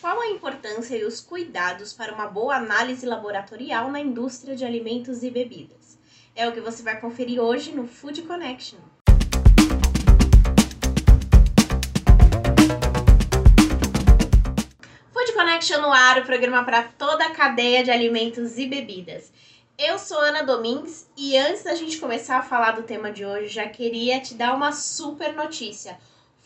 Qual a importância e os cuidados para uma boa análise laboratorial na indústria de alimentos e bebidas? É o que você vai conferir hoje no Food Connection. Food Connection no ar, o programa para toda a cadeia de alimentos e bebidas. Eu sou Ana Domingues e antes da gente começar a falar do tema de hoje, já queria te dar uma super notícia.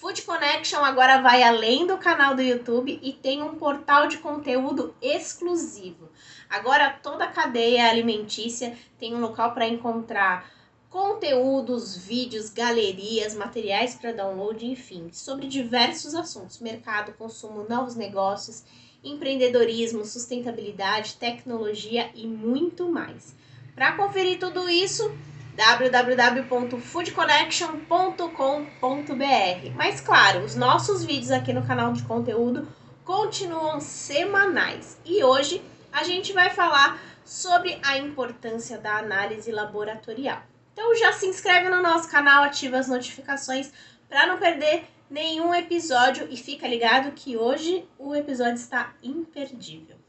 Food Connection agora vai além do canal do YouTube e tem um portal de conteúdo exclusivo. Agora toda a cadeia alimentícia tem um local para encontrar conteúdos, vídeos, galerias, materiais para download, enfim, sobre diversos assuntos: mercado, consumo, novos negócios, empreendedorismo, sustentabilidade, tecnologia e muito mais. Para conferir tudo isso, www.foodconnection.com.br. Mas claro, os nossos vídeos aqui no canal de conteúdo continuam semanais. E hoje a gente vai falar sobre a importância da análise laboratorial. Então já se inscreve no nosso canal, ativa as notificações para não perder nenhum episódio e fica ligado que hoje o episódio está imperdível.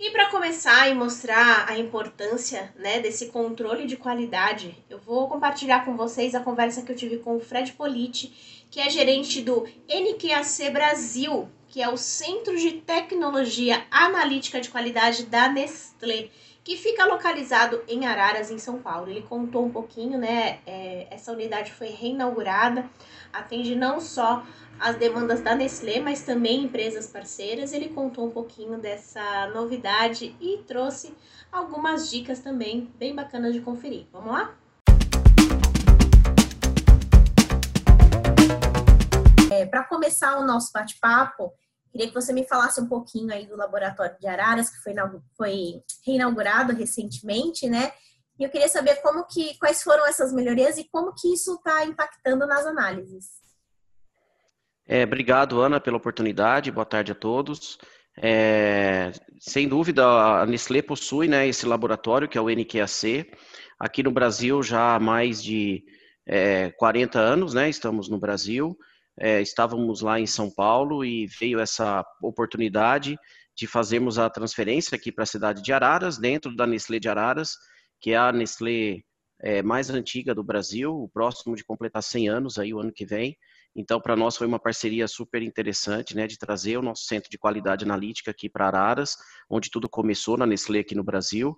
E para começar e mostrar a importância né, desse controle de qualidade, eu vou compartilhar com vocês a conversa que eu tive com o Fred Politi, que é gerente do NQAC Brasil, que é o Centro de Tecnologia Analítica de Qualidade da Nestlé, que fica localizado em Araras, em São Paulo. Ele contou um pouquinho, né? É, essa unidade foi reinaugurada, atende não só as demandas da Nestlé, mas também empresas parceiras. Ele contou um pouquinho dessa novidade e trouxe algumas dicas também bem bacanas de conferir. Vamos lá? É, Para começar o nosso bate-papo, queria que você me falasse um pouquinho aí do laboratório de Araras, que foi, foi reinaugurado recentemente, né? E eu queria saber como que, quais foram essas melhorias e como que isso está impactando nas análises. É, obrigado, Ana, pela oportunidade. Boa tarde a todos. É, sem dúvida, a Nestlé possui né, esse laboratório, que é o NQAC, aqui no Brasil já há mais de é, 40 anos, né, estamos no Brasil, é, estávamos lá em São Paulo e veio essa oportunidade de fazermos a transferência aqui para a cidade de Araras, dentro da Nestlé de Araras, que é a Nestlé é, mais antiga do Brasil, o próximo de completar 100 anos aí o ano que vem, então, para nós foi uma parceria super interessante, né, de trazer o nosso centro de qualidade analítica aqui para Araras, onde tudo começou na Nestlé aqui no Brasil.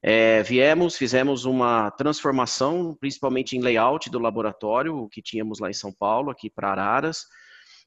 É, viemos, fizemos uma transformação, principalmente em layout do laboratório, o que tínhamos lá em São Paulo, aqui para Araras.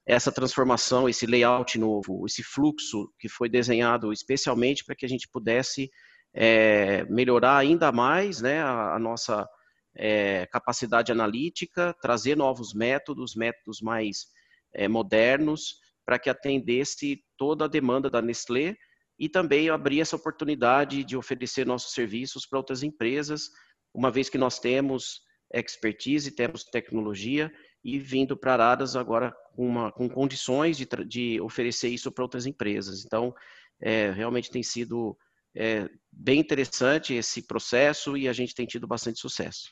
Essa transformação, esse layout novo, esse fluxo que foi desenhado especialmente para que a gente pudesse é, melhorar ainda mais né, a, a nossa é, capacidade analítica, trazer novos métodos, métodos mais é, modernos, para que atendesse toda a demanda da Nestlé e também abrir essa oportunidade de oferecer nossos serviços para outras empresas, uma vez que nós temos expertise, temos tecnologia e vindo para Araras agora com, uma, com condições de, de, oferecer isso para outras empresas. Então, é, realmente tem sido é, bem interessante esse processo e a gente tem tido bastante sucesso.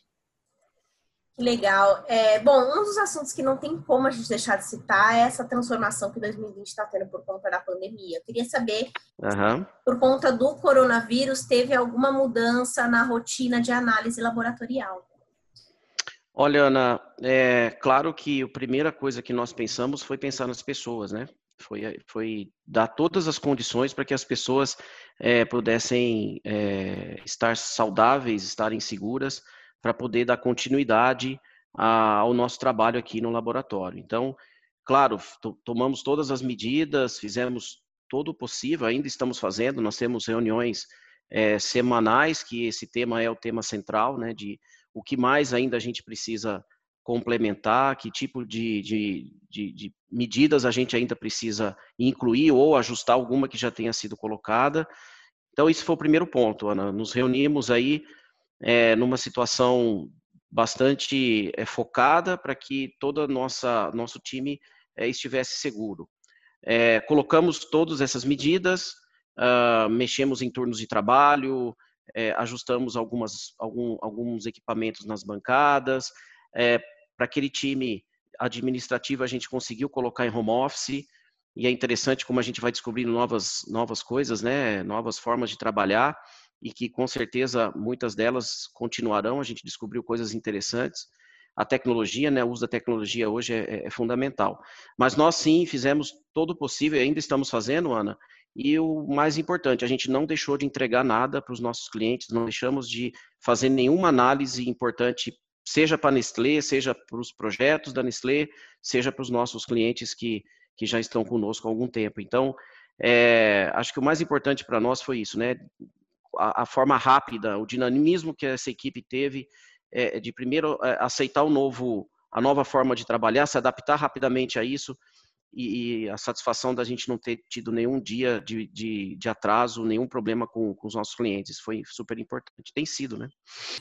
Legal. É, bom, um dos assuntos que não tem como a gente deixar de citar é essa transformação que 2020 está tendo por conta da pandemia. Eu queria saber, uhum. por conta do coronavírus, teve alguma mudança na rotina de análise laboratorial? Olha, Ana, é claro que a primeira coisa que nós pensamos foi pensar nas pessoas, né? Foi, foi dar todas as condições para que as pessoas é, pudessem é, estar saudáveis, estarem seguras, para poder dar continuidade a, ao nosso trabalho aqui no laboratório. Então, claro, tomamos todas as medidas, fizemos todo o possível, ainda estamos fazendo, nós temos reuniões é, semanais, que esse tema é o tema central, né, de o que mais ainda a gente precisa complementar, que tipo de, de, de, de, medidas a gente ainda precisa incluir ou ajustar alguma que já tenha sido colocada. Então, esse foi o primeiro ponto, Ana. Nos reunimos aí é, numa situação bastante é, focada para que todo nossa nosso time é, estivesse seguro. Colocamos todas essas medidas, uh, mexemos em turnos de trabalho, ajustamos algumas, algum, alguns equipamentos nas bancadas. Para aquele time administrativo, a gente conseguiu colocar em home office. e é interessante como a gente vai descobrindo novas, novas coisas, né? Novas formas de trabalhar e que com certeza muitas delas continuarão. A gente descobriu coisas interessantes. A tecnologia, né? O uso da tecnologia hoje é, é fundamental. Mas nós sim fizemos todo o possível, ainda estamos fazendo, Ana. E o mais importante, a gente não deixou de entregar nada para os nossos clientes, não deixamos de fazer nenhuma análise importante seja para a Nestlé, seja para os projetos da Nestlé, seja para os nossos clientes que, que já estão conosco há algum tempo. Então, é, acho que o mais importante para nós foi isso, né? A, forma rápida, o dinamismo que essa equipe teve é, de primeiro é, aceitar o novo, a nova forma de trabalhar, se adaptar rapidamente a isso e, e a satisfação da gente não ter tido nenhum dia de, de, de atraso, nenhum problema com, com, os nossos clientes. Foi super importante. Tem sido, né?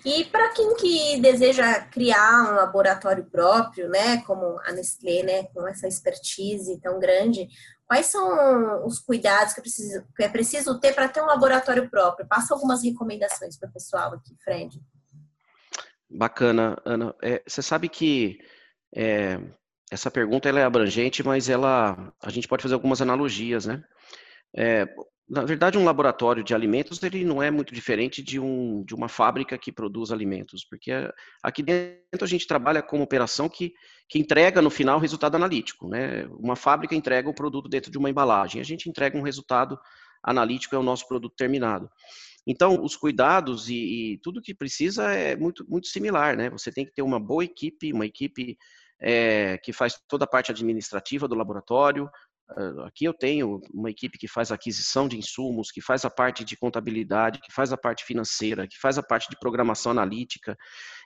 E para quem que deseja criar um laboratório próprio, né, como a Nestlé, né, com essa expertise tão grande, quais são os cuidados que é preciso, que é preciso ter para ter um laboratório próprio? Passa algumas recomendações para o pessoal aqui, Fred. Bacana, Ana. É, você sabe que é, essa pergunta ela é abrangente, mas ela a gente pode fazer algumas analogias, né? É, na verdade, um laboratório de alimentos ele não é muito diferente de, um, de uma fábrica que produz alimentos, porque aqui dentro a gente trabalha com uma operação que, que entrega no final o resultado analítico. Né? Uma fábrica entrega o produto dentro de uma embalagem, a gente entrega um resultado analítico, é o nosso produto terminado. Então, os cuidados e, e tudo que precisa é muito, muito similar, né? Você tem que ter uma boa equipe, uma equipe é, que faz toda a parte administrativa do laboratório. Ah, aqui eu tenho uma equipe que faz aquisição de insumos, que faz a parte de contabilidade, que faz a parte financeira, que faz a parte de programação analítica,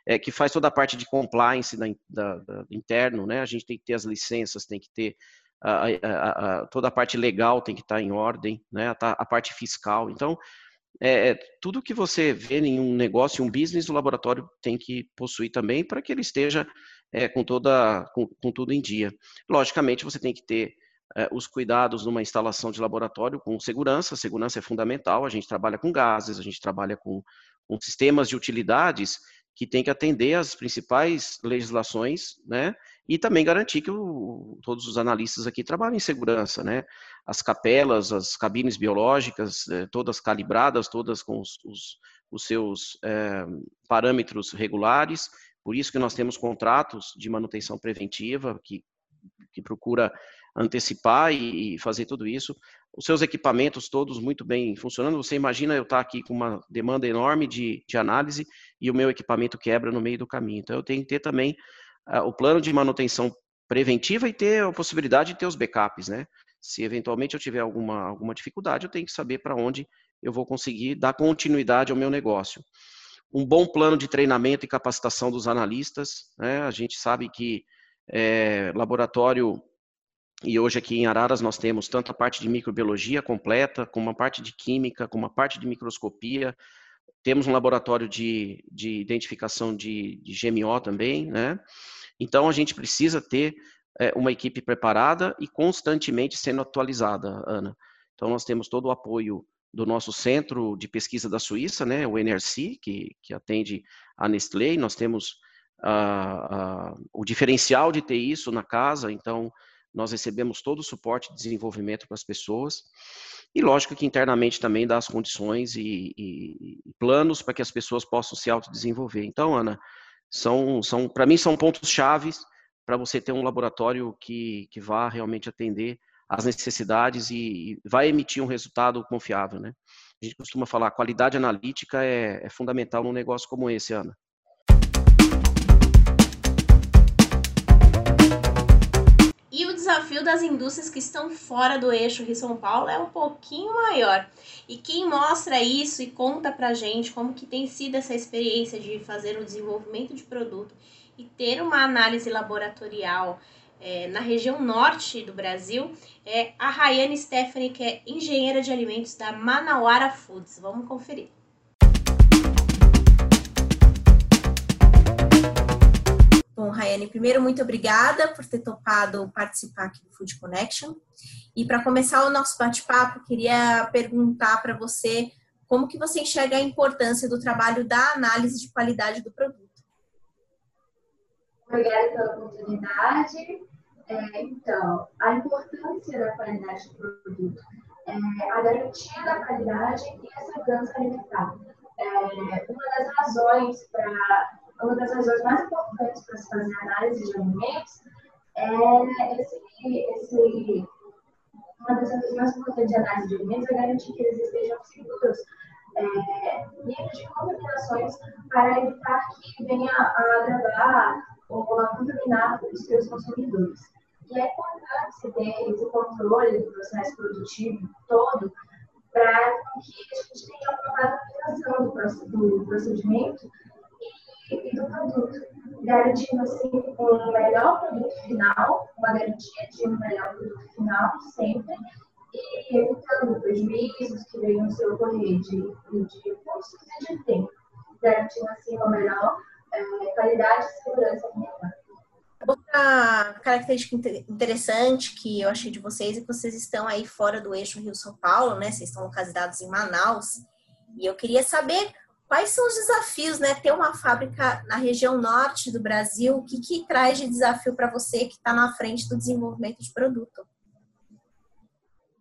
é, que faz toda a parte de compliance da, da, da, interno, né? A gente tem que ter as licenças, tem que ter a, a, a, toda a parte legal tem que estar em ordem, né? A, a parte fiscal. Então, é, é, tudo que você vê em um negócio, um business, o laboratório tem que possuir também para que ele esteja é, com, toda, com, com, tudo em dia. Logicamente, você tem que ter é, os cuidados numa instalação de laboratório com segurança, segurança é fundamental, a gente trabalha com gases, a gente trabalha com, com sistemas de utilidades que tem que atender às principais legislações, né, e também garantir que o, todos os analistas aqui trabalhem em segurança, né, as capelas, as cabines biológicas, é, todas calibradas, todas com os, os, os seus é, parâmetros regulares, por isso que nós temos contratos de manutenção preventiva que, que procura antecipar e, e fazer tudo isso. Os seus equipamentos todos muito bem funcionando. Você imagina eu estar aqui com uma demanda enorme de, de análise e o meu equipamento quebra no meio do caminho. Então eu tenho que ter também uh, o plano de manutenção preventiva e ter a possibilidade de ter os backups, né? Se eventualmente eu tiver alguma, alguma dificuldade, eu tenho que saber para onde eu vou conseguir dar continuidade ao meu negócio um bom plano de treinamento e capacitação dos analistas. Né? A gente sabe que é, laboratório, e hoje aqui em Araras nós temos tanto a parte de microbiologia completa, como uma parte de química, como uma parte de microscopia. Temos um laboratório de, de identificação de, de GMO também, né? Então a gente precisa ter é, uma equipe preparada e constantemente sendo atualizada, Ana. Então nós temos todo o apoio do nosso centro de pesquisa da Suíça, né, o NRC, que, que atende a Nestlé, nós temos uh, uh, o diferencial de ter isso na casa, então nós recebemos todo o suporte de desenvolvimento para as pessoas, e lógico que internamente também dá as condições e, e, e planos para que as pessoas possam se autodesenvolver. Então, Ana, são, são para mim são pontos chaves para você ter um laboratório que, que vá realmente atender as necessidades e, vai emitir um resultado confiável, né? A gente costuma falar, qualidade analítica é, é fundamental num negócio como esse, Ana. E o desafio das indústrias que estão fora do eixo Rio-São Paulo é um pouquinho maior. E quem mostra isso e conta pra gente como que tem sido essa experiência de fazer o desenvolvimento de produto e ter uma análise laboratorial é, na região norte do Brasil é a Rayane Stephanie, que é engenheira de alimentos da Manauara Foods. Vamos conferir. Bom, Rayane, primeiro, muito obrigada por ter topado participar aqui do Food Connection. E para começar o nosso bate-papo, queria perguntar para você como que você enxerga a importância do trabalho da análise de qualidade do produto. Obrigada pela oportunidade. É, então, a importância da qualidade do produto, é, a garantia da qualidade e a segurança alimentar. É, uma das razões para uma das razões mais importantes para se fazer análise de alimentos é esse, esse uma das razões mais importantes de análise de alimentos é garantir que eles estejam seguros é, livres de contaminações para evitar que venha a agravar ou a contaminar os seus consumidores. E é importante se ter esse controle do processo produtivo todo para que a gente tenha uma padronização do procedimento e do produto, garantindo assim um melhor produto final, uma garantia de um melhor produto final sempre, e evitando prejuízos que venham se ocorrer de, de custos e de tempo, garantindo assim uma melhor é, qualidade e segurança alimentar. Outra característica interessante que eu achei de vocês é que vocês estão aí fora do eixo Rio-São Paulo, né? Vocês estão localizados em Manaus. E eu queria saber quais são os desafios, né? Ter uma fábrica na região norte do Brasil, o que, que traz de desafio para você que está na frente do desenvolvimento de produto?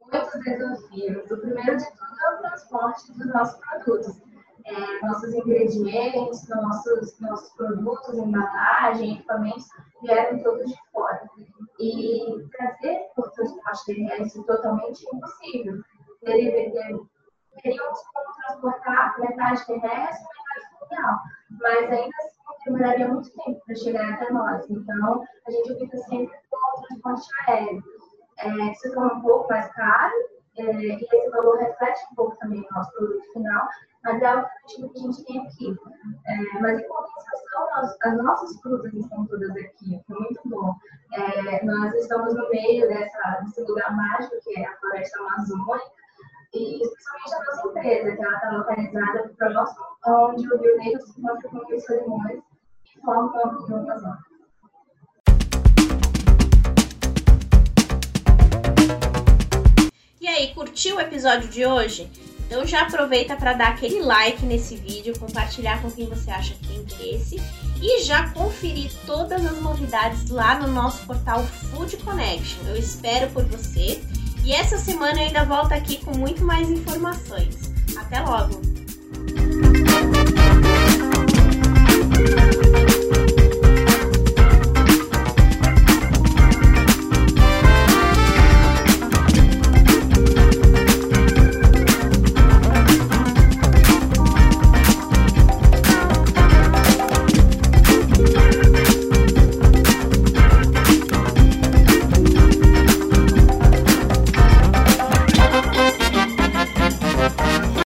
Muitos desafios. O primeiro de tudo é o transporte dos nossos produtos é, nossos ingredientes, nossos, nossos produtos, embalagem, equipamentos vieram todos de fora. E trazer por transporte terrestre totalmente impossível. Teríamos como transportar metade terrestre e metade fluvial, mas ainda assim demoraria muito tempo para chegar até nós. Então, a gente opta sempre pelo transporte aéreo. É, se torna um pouco mais caro, é, e esse valor reflete um pouco também no nosso produto final, mas é a alternativa que a gente tem aqui. É, mas em compensação, nós, as nossas frutas estão todas aqui, foi muito bom. É, nós estamos no meio dessa, desse lugar mágico que é a floresta amazônica, e especialmente a nossa empresa, que ela está localizada próximo onde o Rio Negro se encontra com os Solimões e forma o Rio aí, curtiu o episódio de hoje? Então já aproveita para dar aquele like nesse vídeo, compartilhar com quem você acha que tem interesse e já conferir todas as novidades lá no nosso portal Food Connection. Eu espero por você e essa semana eu ainda volto aqui com muito mais informações. Até logo!